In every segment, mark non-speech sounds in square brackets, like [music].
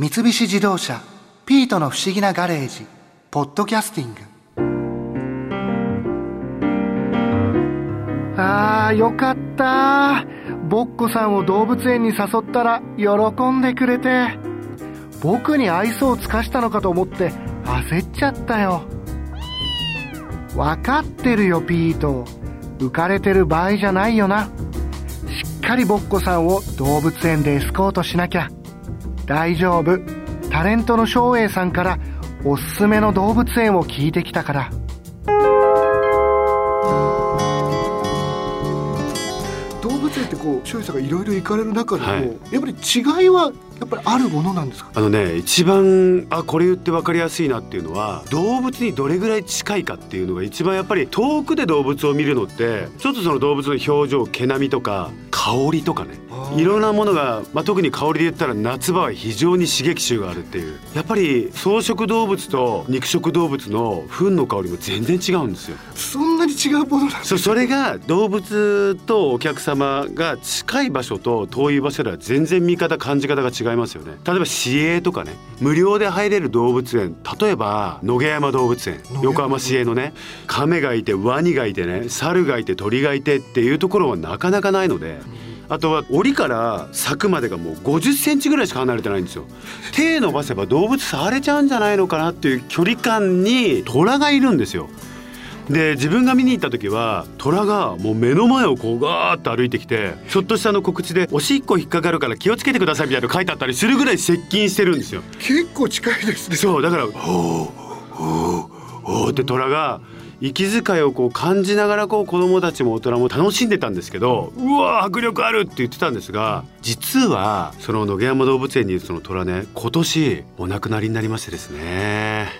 三菱自動車「ピートの不思議なガレージ」「ポッドキャスティング」あーよかった。ボッコさんを動物園に誘ったら喜んでくれて。僕に愛想を尽かしたのかと思って焦っちゃったよ。分かってるよピート。浮かれてる場合じゃないよな。しっかりボッコさんを動物園でエスコートしなきゃ。大丈夫。タレントの照英さんからおすすめの動物園を聞いてきたから。動物園ってこう照英さんがいろいろ行かれる中でも、はい。やっぱり違いはやっぱりあるものなんですか？あのね一番あこれ言って分かりやすいなっていうのは動物にどれぐらい近いかっていうのが一番やっぱり遠くで動物を見るのってちょっとその動物の表情毛並みとか香りとかねいろんなものが、まあ、特に香りで言ったら夏場は非常に刺激臭があるっていうやっぱり草食動物と肉食動物の糞の香りも全然違うんですよ。そん違うものなんです。そそれが動物とお客様が近い場所と遠い場所では全然見方感じ方が違いますよね。例えば市営とかね。無料で入れる動物園。例えば野毛山動物園。横浜市営のね。亀がいてワニがいてね。猿がいて鳥がいてっていうところはなかなかないので。あとは檻から柵までがもう50センチぐらいしか離れてないんですよ。手伸ばせば動物触れちゃうんじゃないのかなっていう距離感に虎がいるんですよで自分が見に行った時は虎がもう目の前をこうガーッと歩いてきてちょっとしたの告知で「おしっこ引っかかるから気をつけてください」みたいなの書いてあったりするぐらい接近してるんですよ。結構近いですねそうだから「ほうほうほう」って虎が息遣いをこう感じながらこう子供たちも大人も楽しんでたんですけどうわ迫力あるって言ってたんですが実はその野毛山動物園にいるその虎ね今年お亡くなりになりましてですね。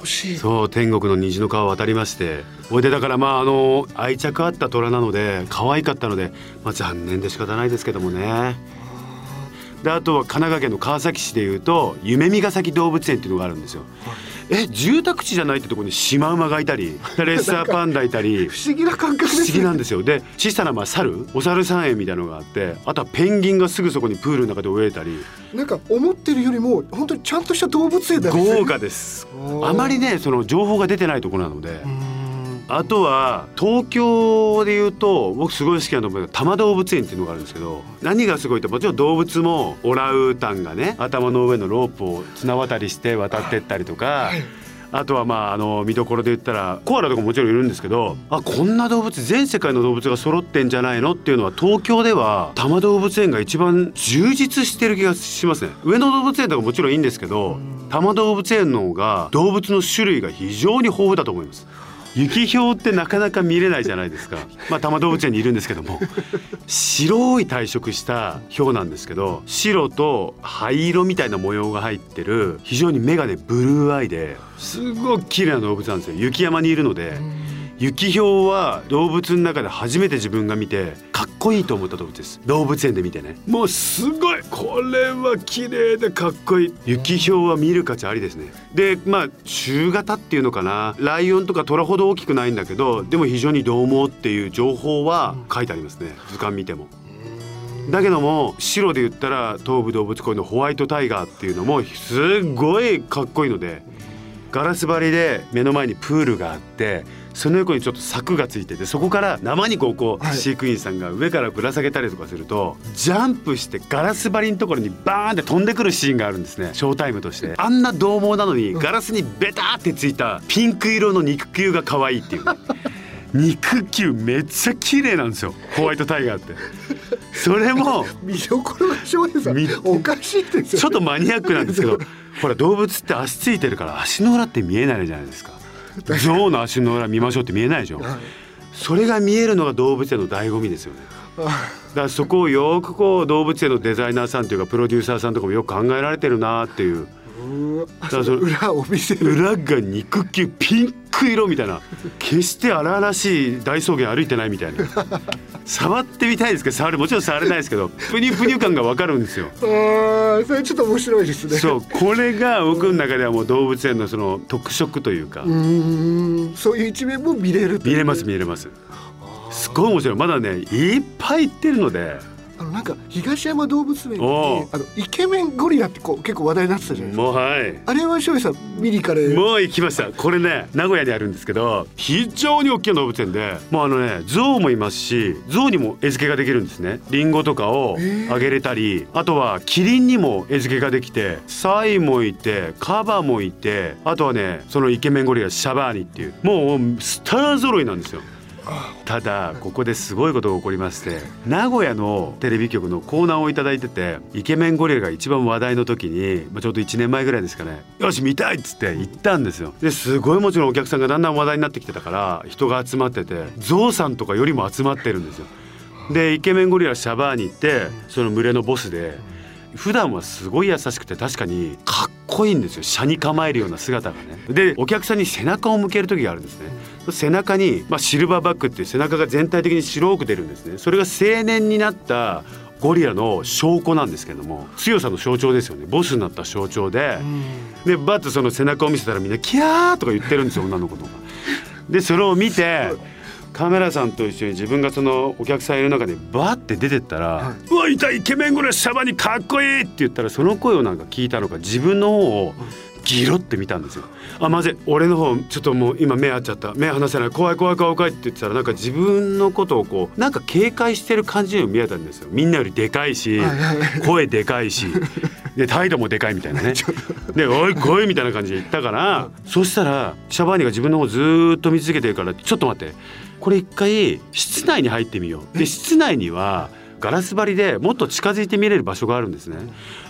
年そう天国の虹の川を渡りましてそれでだからまああの愛着あった虎なので可愛かったので、まあ、残念で仕方ないですけどもね。であとは神奈川県の川崎市でいうと夢見ヶ崎動物園っていうのがあるんですよ。え住宅地じゃないってところにシマウマがいたり [laughs] でレッサーパンダいたり不思議な感覚です不思議なんですよ。で小さなまあ猿お猿さん園みたいなのがあってあとはペンギンがすぐそこにプールの中で泳いだり。なんか思ってるよりも本当にちゃんとした動物園だね。豪華です。あまりねその情報が出てないところなのでうーんあとは東京で言うと僕すごい好きなと思うのが多摩動物園っていうのがあるんですけど何がすごいってもちろん動物もオランウータンがね頭の上のロープを綱渡りして渡ってったりとか。あとはまああの見どころで言ったらコアラとかももちろんいるんですけどあこんな動物全世界の動物が揃ってんじゃないのっていうのは東京では多摩動物園が一番充実してる気がしますね。上野動物園とかもちろんいいんですけど多摩動物園の方が動物の種類が非常に豊富だと思います雪ひょうってなかなか見れないじゃないですか。まあ多摩動物園にいるんですけども。白い退色したヒョウなんですけど白と灰色みたいな模様が入ってる非常に目がねブルーアイですごく綺麗な動物なんですよ。雪山にいるので雪ひょうは動物の中で初めて自分が見てかっこいいと思った動物です。動物園で見てね。もうすごい。これは綺麗でかっこいい。雪ひょうは見る価値ありですね。でまあ中型っていうのかな。ライオンとかトラほど大きくないんだけどでも非常に獰猛っていう情報は書いてありますね。図鑑見ても。だけども白で言ったら東武動物公園のホワイトタイガーっていうのもすっごいかっこいいのでガラス張りで目の前にプールがあってその横にちょっと柵がついててそこから生肉をこう、はい。飼育員さんが上からぶら下げたりとかするとジャンプしてガラス張りのところにバーンって飛んでくるシーンがあるんですね。ショータイムとして。あんな獰猛なのにガラスにベターってついたピンク色の肉球が可愛いっていう。ね肉球めっちゃ綺麗なんですよ。ホワイトタイガーって。それも [laughs] 見どころが翔平さおかしいですよちょっとマニアックなんですけどほら動物って足ついてるから足の裏って見えないじゃないですか。象の足の裏見ましょうって見えないでしょ。はい。それが見えるのが動物園の醍醐味ですよね。だからそこをよくこう動物園のデザイナーさんというかプロデューサーさんとかもよく考えられてるなっていう。うわ。だからそれ裏を見せる。裏が肉球ピンク色みたいな。決して荒々しい大草原歩いてないみたいな。触ってみたいですけど触るもちろん触れないですけどプニュプニュ感がわかるんですよ。あーそれちょっと面白いですね。そうこれが僕の中ではもう動物園のその特色というか。うーんそういう一面も見れる見れます見れます。すごい面白い。まだねいっぱい行ってるのであののなんか東山動物園でおうあのイケメンゴリラってこう結構話題になってたじゃないですか。もうはい。あれは翔平さん見に行かれもう行きました。これね名古屋にあるんですけど非常に大きな動物園でもうあのね象もいますし象にも餌付けができるんですね。リンゴとかをあげれたりあとはキリンにも餌付けができてサイもいてカバもいてあとはねそのイケメンゴリラシャバーニっていうもうスター揃いなんですよただここですごいことが起こりまして名古屋のテレビ局のコーナーをいただいててイケメンゴリラが一番話題の時に、ま、ちょうど1年前ぐらいですかねよし見たいっつって行ったんですよ。ですごいもちろんお客さんがだんだん話題になってきてたから人が集まっててゾウさんとかよりも集まってるんですよ。でイケメンゴリラシャバーニってその群れのボスで普段はすごい優しくて確かにかっこいいんですよ。車に構えるような姿がね。でお客さんに背中を向ける時があるんですね。背中に、まあ、シルバーバックっていう背中が全体的に白く出るんですねそれが青年になったゴリラの証拠なんですけども強さの象徴ですよねボスになった象徴ででバッとその背中を見せたらみんな「キャー!」とか言ってるんですよ女の子とか。でそれを見てカメラさんと一緒に自分がそのお客さんいる中でバーって出てったら「はいうわいたイケメンゴリラシャバにかっこいい!」って言ったらその声をなんか聞いたのか自分の方をギロって見たんですよ。あまずい。俺の方ちょっともう今目合っちゃった。目離せない。怖い怖い怖い怖いって言ってたらなんか自分のことをこうなんか警戒してる感じにも見えたんですよ。みんなよりでかいし声でかいしで態度もでかいみたいなね。で「おい来い」みたいな感じで言ったからそしたらシャバーニが自分の方ずーっと見続けてるからちょっと待って。これ一回室内に入ってみよう。で室内にはガラス張りでもっと近づいて見れる場所があるんですね。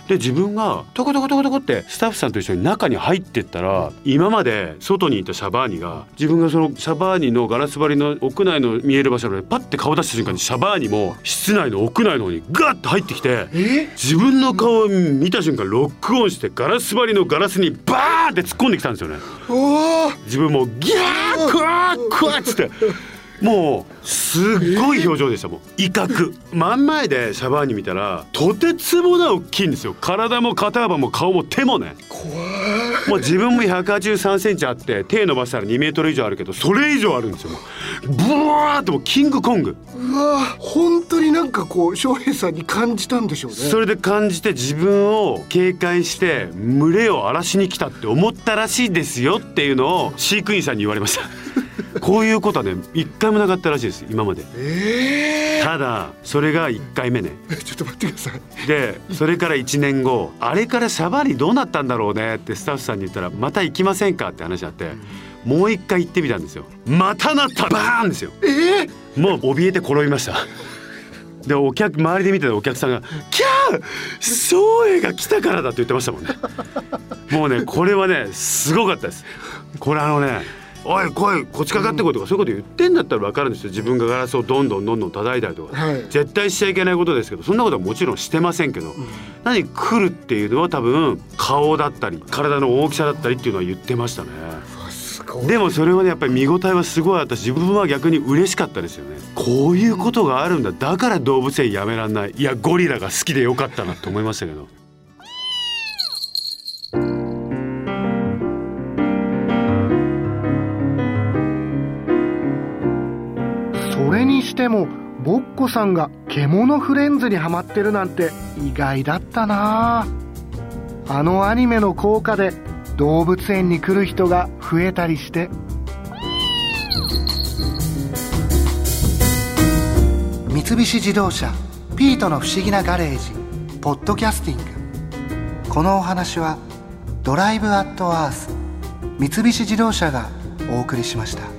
で自分がトコトコトコトコってスタッフさんと一緒に中に入ってったら今まで外にいたシャバーニが自分がそのシャバーニのガラス張りの屋内の見える場所でパッて顔出した瞬間にシャバーニも室内の屋内の方にガッと入ってきてえ？自分の顔を見た瞬間ロックオンしてガラス張りのガラスにバーンって突っ込んできたんですよね。自分もギャークワークワーっつってもうすっごい表情でしたもん威嚇。真ん前でシャバーニ見たらとてつもない大きいんですよ。体も肩幅も顔も手もね。怖い。もう自分も183センチあって手伸ばしたら2メートル以上あるけどそれ以上あるんですよブワーってもうキングコング。うわ本当になんかこう翔平さんに感じたんでしょうね。それで感じて自分を警戒して群れを荒らしに来たって思ったらしいですよっていうのを飼育員さんに言われましたこういうことはね一回もなかったらしいです今まで。えただそれが1回目ね。えちょっと待ってください。でそれから1年後あれからシャバーニどうなったんだろうねってスタッフさんに言ったらまた行きませんかって話あってもう一回行ってみたんですよ。またなったバーンですよ。ええもう怯えて転びました。でお客周りで見てたお客さんが「キャー！宗英が来たからだ」って言ってましたもんね。もうねこれはねすごかったです。これあのね「おい来いこっちかかってこい」とかそういうこと言ってんだったら分かるんですよ。自分がガラスをどんどんどんどん叩いたりとか、はい。絶対しちゃいけないことですけどそんなことはもちろんしてませんけど、何来るっていうのは多分顔だったり体の大きさだったりっていうのは言ってましたね。でもそれはねやっぱり見応えはすごいあったし自分は逆に嬉しかったですよね。こういうことがあるんだ。だから動物園やめらんない。いやゴリラが好きでよかったなと思いましたけどもボッコさんが獣フレンズにハマってるなんて意外だったな。あのアニメの効果で動物園に来る人が増えたりして。三菱自動車ピートの不思議なガレージポッドキャスティング。このお話はドライブアットアース三菱自動車がお送りしました。